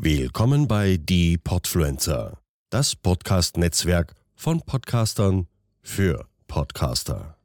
Willkommen bei Die Podfluencer, das Podcast-Netzwerk von Podcastern für Podcaster.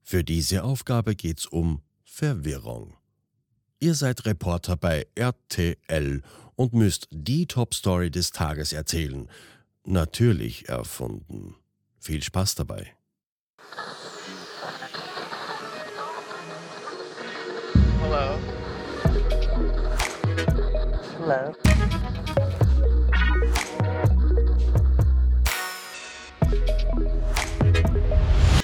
Für diese Aufgabe geht's um Verwirrung. Ihr seid Reporter bei RTL und müsst die Top-Story des Tages erzählen. Natürlich erfunden. Viel Spaß dabei. Hello. Hello.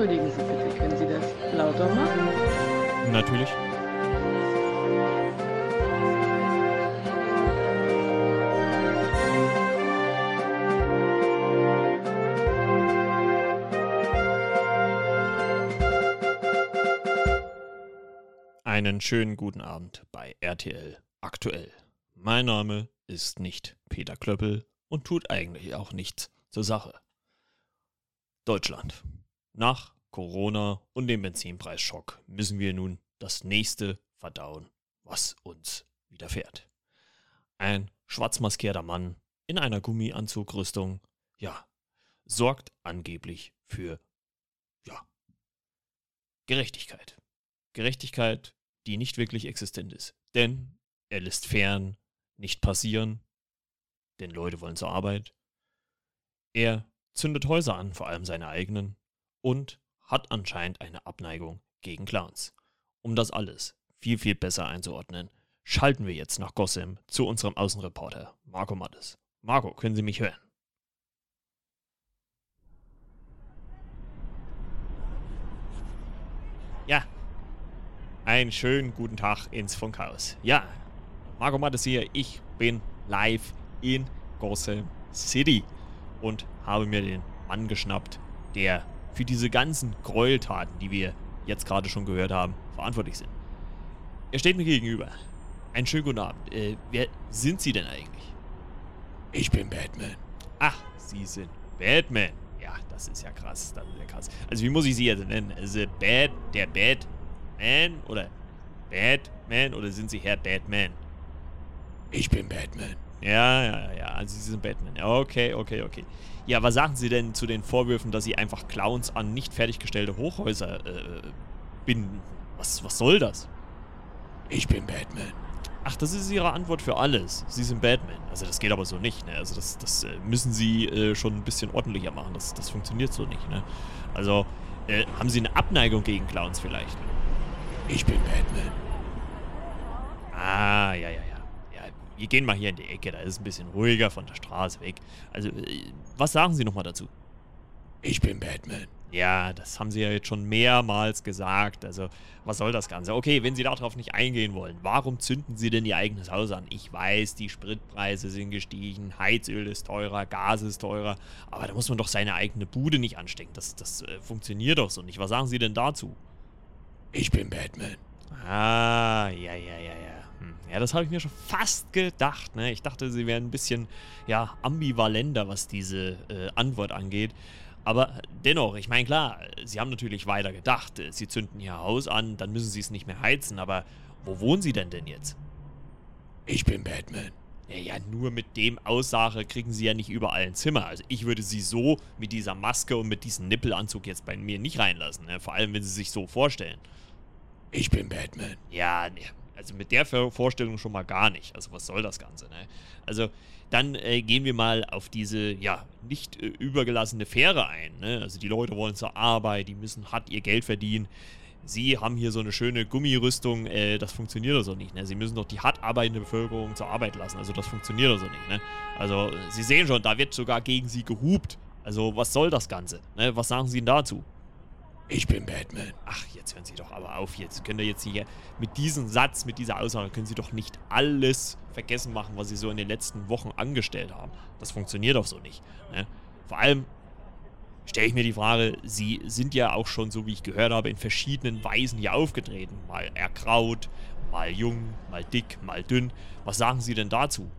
Entschuldigen Sie bitte, können Sie das lauter machen? Natürlich. Einen schönen guten Abend bei RTL aktuell. Mein Name ist nicht Peter Klöppel und tut eigentlich auch nichts zur Sache. Deutschland. Nach Corona und dem Benzinpreisschock müssen wir nun das nächste verdauen, was uns widerfährt. Ein schwarzmaskierter Mann in einer Gummianzugrüstung, ja, sorgt angeblich für, ja, Gerechtigkeit. Gerechtigkeit, die nicht wirklich existent ist. Denn er lässt fern nicht passieren, denn Leute wollen zur Arbeit. Er zündet Häuser an, vor allem seine eigenen, und hat anscheinend eine Abneigung gegen Clowns. Um das alles viel, viel besser einzuordnen, schalten wir jetzt nach Gossam zu unserem Außenreporter Marco Mattes. Marco, können Sie mich hören? Ja. Einen schönen guten Tag ins Funkhaus. Ja, Marco Mattes hier. Ich bin live in Gotham City und habe mir den Mann geschnappt, der für diese ganzen Gräueltaten, die wir jetzt gerade schon gehört haben, verantwortlich sind. Er steht mir gegenüber. Einen schönen guten Abend. Äh, wer sind Sie denn eigentlich? Ich bin Batman. Ach, Sie sind Batman. Ja, das ist ja krass. Das ist ja krass. Also, wie muss ich Sie jetzt nennen? Also, Bad, der Batman oder Batman oder sind Sie Herr Batman? Ich bin Batman. Ja, ja, ja. Also Sie sind Batman. Ja, Okay, okay, okay. Ja, was sagen Sie denn zu den Vorwürfen, dass Sie einfach Clowns an nicht fertiggestellte Hochhäuser äh, binden? Was, was soll das? Ich bin Batman. Ach, das ist Ihre Antwort für alles. Sie sind Batman. Also das geht aber so nicht, ne? Also das, das äh, müssen Sie äh, schon ein bisschen ordentlicher machen. Das, das funktioniert so nicht, ne? Also, äh, haben Sie eine Abneigung gegen Clowns vielleicht? Ich bin Batman. Ah, ja, ja, ja. Wir gehen mal hier in die Ecke, da ist es ein bisschen ruhiger von der Straße weg. Also, äh, was sagen Sie nochmal dazu? Ich bin Batman. Ja, das haben Sie ja jetzt schon mehrmals gesagt. Also, was soll das Ganze? Okay, wenn Sie darauf nicht eingehen wollen, warum zünden Sie denn Ihr eigenes Haus an? Ich weiß, die Spritpreise sind gestiegen, Heizöl ist teurer, Gas ist teurer, aber da muss man doch seine eigene Bude nicht anstecken. Das, das äh, funktioniert doch so nicht. Was sagen Sie denn dazu? Ich bin Batman. Ah, ja, ja, ja, ja. Hm. Ja, das habe ich mir schon fast gedacht. Ne? Ich dachte, sie wären ein bisschen ja, ambivalenter, was diese äh, Antwort angeht. Aber dennoch, ich meine, klar, sie haben natürlich weiter gedacht. Äh, Sie zünden ihr Haus an, dann müssen sie es nicht mehr heizen. Aber wo wohnen sie denn denn jetzt? Ich bin Batman. Ja, ja, nur mit dem Aussage kriegen sie ja nicht überall ein Zimmer. Also ich würde sie so mit dieser Maske und mit diesem Nippelanzug jetzt bei mir nicht reinlassen. Ne? Vor allem, wenn sie sich so vorstellen. Ich bin Batman. Ja, ne, also mit der Vorstellung schon mal gar nicht. Also was soll das Ganze, ne? Also dann äh, gehen wir mal auf diese, ja, nicht äh, übergelassene Fähre ein, ne? Also die Leute wollen zur Arbeit, die müssen hart ihr Geld verdienen. Sie haben hier so eine schöne Gummirüstung, äh, das funktioniert doch so nicht, ne? Sie müssen doch die hart arbeitende Bevölkerung zur Arbeit lassen, also das funktioniert doch so nicht, ne? Also äh, Sie sehen schon, da wird sogar gegen Sie gehupt. Also was soll das Ganze, ne? Was sagen Sie denn dazu? Ich bin Batman. Ach, jetzt hören Sie doch aber auf. Jetzt können Sie jetzt hier mit diesem Satz, mit dieser Aussage, können Sie doch nicht alles vergessen machen, was Sie so in den letzten Wochen angestellt haben. Das funktioniert doch so nicht. Ne? Vor allem stelle ich mir die Frage, Sie sind ja auch schon, so wie ich gehört habe, in verschiedenen Weisen hier aufgetreten. Mal ergraut, mal jung, mal dick, mal dünn. Was sagen Sie denn dazu?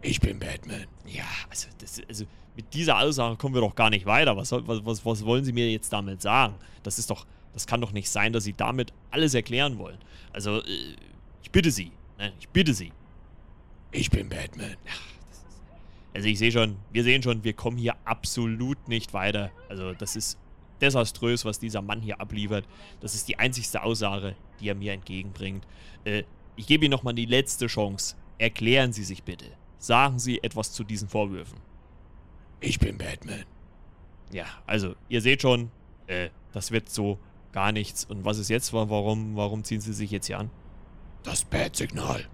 Ich bin Batman. Ja, also, das, also mit dieser Aussage kommen wir doch gar nicht weiter. Was, was, was, was wollen Sie mir jetzt damit sagen? Das ist doch, das kann doch nicht sein, dass Sie damit alles erklären wollen. Also, äh, ich bitte Sie, ne? ich bitte Sie. Ich bin Batman. Also ich sehe schon, wir sehen schon, wir kommen hier absolut nicht weiter. Also das ist desaströs, was dieser Mann hier abliefert. Das ist die einzigste Aussage, die er mir entgegenbringt. Äh, ich gebe Ihnen nochmal die letzte Chance. Erklären Sie sich bitte. Sagen Sie etwas zu diesen Vorwürfen. Ich bin Batman. Ja, also ihr seht schon, äh, das wird so gar nichts. Und was ist jetzt? Wa- Warum, warum ziehen Sie sich jetzt hier an? Das Bat-Signal.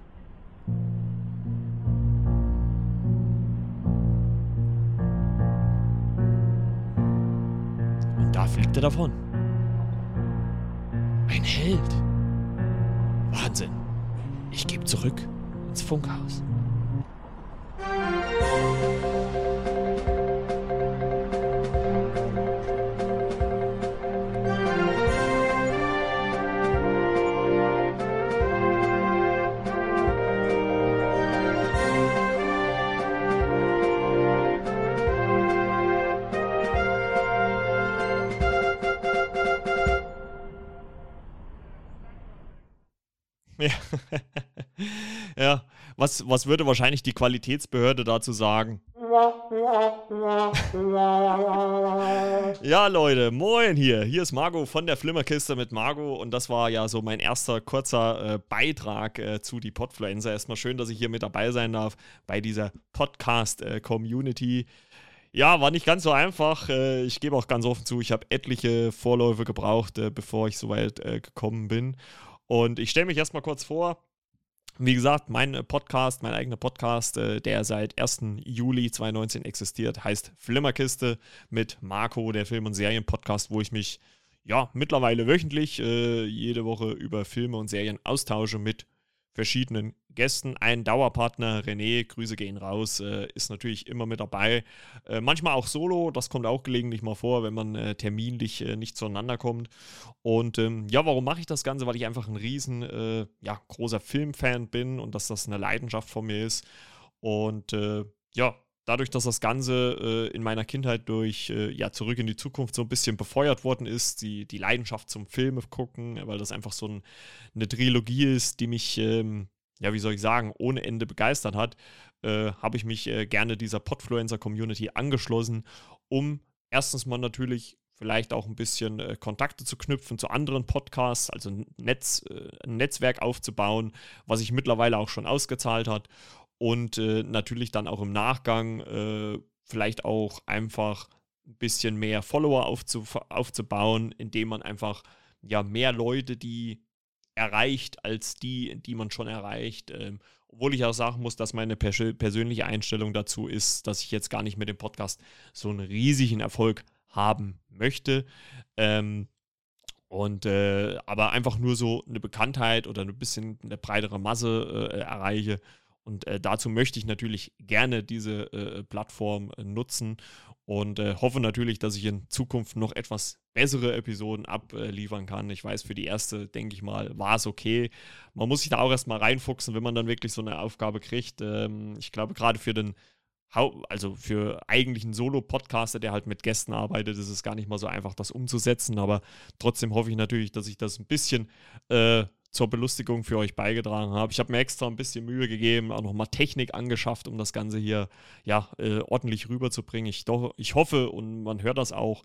Und da fliegt er davon. Ein Held. Wahnsinn. Ich gebe zurück ins Funkhaus. Ja. ja. Was, was würde wahrscheinlich die Qualitätsbehörde dazu sagen? Ja, Leute, moin hier. Hier ist Margot von der Flimmerkiste mit Margot und das war ja so mein erster kurzer äh, Beitrag äh, zu die Podfluencer. Erstmal schön, dass ich hier mit dabei sein darf bei dieser Podcast-Community. Ja, war nicht ganz so einfach. Äh, ich gebe auch ganz offen zu, ich habe etliche Vorläufe gebraucht, äh, bevor ich so weit äh, gekommen bin. Und ich stelle mich erstmal kurz vor. Wie gesagt, mein äh, Podcast, mein eigener Podcast, äh, der seit 1. Juli 2019 existiert, heißt Flimmerkiste mit Marco, der Film- und Serien-Podcast, wo ich mich ja mittlerweile wöchentlich äh, jede Woche über Filme und Serien austausche mit verschiedenen Gästen. Ein Dauerpartner, René, Grüße gehen raus, äh, ist natürlich immer mit dabei. Äh, manchmal auch solo, das kommt auch gelegentlich mal vor, wenn man äh, terminlich äh, nicht zueinander kommt. Und ähm, ja, warum mache ich das Ganze? Weil ich einfach ein riesen, äh, ja, großer Filmfan bin und dass das eine Leidenschaft von mir ist. Und äh, ja, dadurch, dass das Ganze äh, in meiner Kindheit durch äh, ja, Zurück in die Zukunft so ein bisschen befeuert worden ist, die, die Leidenschaft zum Filme gucken, weil das einfach so ein, eine Trilogie ist, die mich, ähm, ja, wie soll ich sagen, ohne Ende begeistert hat, äh, habe ich mich äh, gerne dieser Podfluencer-Community angeschlossen, um erstens mal natürlich vielleicht auch ein bisschen äh, Kontakte zu knüpfen zu anderen Podcasts, also ein, Netz, äh, ein Netzwerk aufzubauen, was sich mittlerweile auch schon ausgezahlt hat und äh, natürlich dann auch im Nachgang äh, vielleicht auch einfach ein bisschen mehr Follower aufzuf aufzubauen, indem man einfach ja mehr Leute, die erreicht, als die, die man schon erreicht. Ähm, obwohl ich auch sagen muss, dass meine pers persönliche Einstellung dazu ist, dass ich jetzt gar nicht mit dem Podcast so einen riesigen Erfolg haben möchte. Ähm, und äh, aber einfach nur so eine Bekanntheit oder ein bisschen eine breitere Masse äh, erreiche. Und äh, dazu möchte ich natürlich gerne diese äh, Plattform äh, nutzen und äh, hoffe natürlich, dass ich in Zukunft noch etwas bessere Episoden abliefern kann. Ich weiß, für die erste, denke ich mal, war es okay. Man muss sich da auch erstmal reinfuchsen, wenn man dann wirklich so eine Aufgabe kriegt. Ähm, ich glaube, gerade für den also für eigentlich einen Solo-Podcaster, der halt mit Gästen arbeitet, ist es gar nicht mal so einfach, das umzusetzen. Aber trotzdem hoffe ich natürlich, dass ich das ein bisschen äh, zur Belustigung für euch beigetragen habe. Ich habe mir extra ein bisschen Mühe gegeben, auch nochmal Technik angeschafft, um das Ganze hier ja äh, ordentlich rüberzubringen. Ich, doch, ich hoffe und man hört das auch.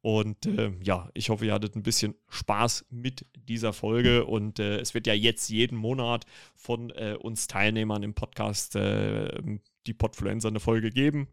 Und äh, ja, ich hoffe, ihr hattet ein bisschen Spaß mit dieser Folge. Und äh, es wird ja jetzt jeden Monat von äh, uns Teilnehmern im Podcast äh, die Podfluencer eine Folge geben.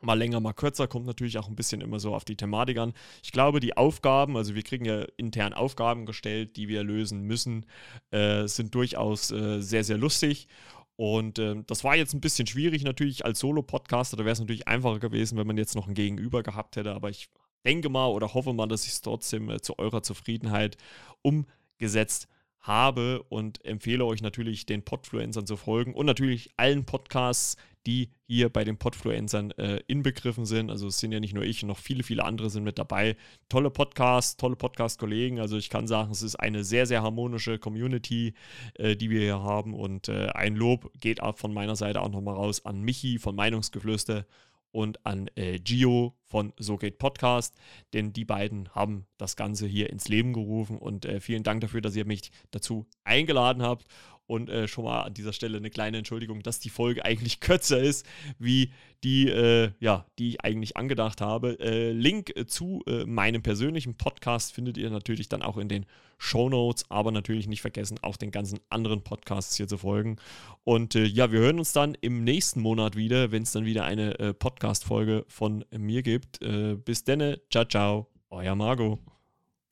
Mal länger, mal kürzer, kommt natürlich auch ein bisschen immer so auf die Thematik an. Ich glaube, die Aufgaben, also wir kriegen ja intern Aufgaben gestellt, die wir lösen müssen, äh, sind durchaus äh, sehr, sehr lustig. Und äh, das war jetzt ein bisschen schwierig natürlich als Solo-Podcaster. Da wäre es natürlich einfacher gewesen, wenn man jetzt noch ein Gegenüber gehabt hätte. Aber ich denke mal oder hoffe mal, dass ich es trotzdem äh, zu eurer Zufriedenheit umgesetzt habe und empfehle euch natürlich den Podfluencern zu folgen und natürlich allen Podcasts, die hier bei den Podfluencern äh, inbegriffen sind. Also es sind ja nicht nur ich, noch viele, viele andere sind mit dabei. Tolle Podcasts, tolle Podcast-Kollegen. Also ich kann sagen, es ist eine sehr, sehr harmonische Community, äh, die wir hier haben. Und äh, ein Lob geht von meiner Seite auch nochmal raus an Michi von Meinungsgeflüster und an äh, Gio von So geht Podcast, denn die beiden haben das Ganze hier ins Leben gerufen und äh, vielen Dank dafür, dass ihr mich dazu eingeladen habt und äh, schon mal an dieser Stelle eine kleine Entschuldigung, dass die Folge eigentlich kürzer ist, wie die, äh, ja, die ich eigentlich angedacht habe. Äh, Link zu äh, meinem persönlichen Podcast findet ihr natürlich dann auch in den Show Notes, aber natürlich nicht vergessen, auch den ganzen anderen Podcasts hier zu folgen. Und äh, ja, wir hören uns dann im nächsten Monat wieder, wenn es dann wieder eine äh, Podcast-Folge von mir gibt. bis denne, ciao, ciao, euer Margot.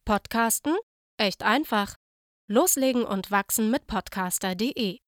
Podcasten? Echt einfach. Loslegen und wachsen mit podcaster.de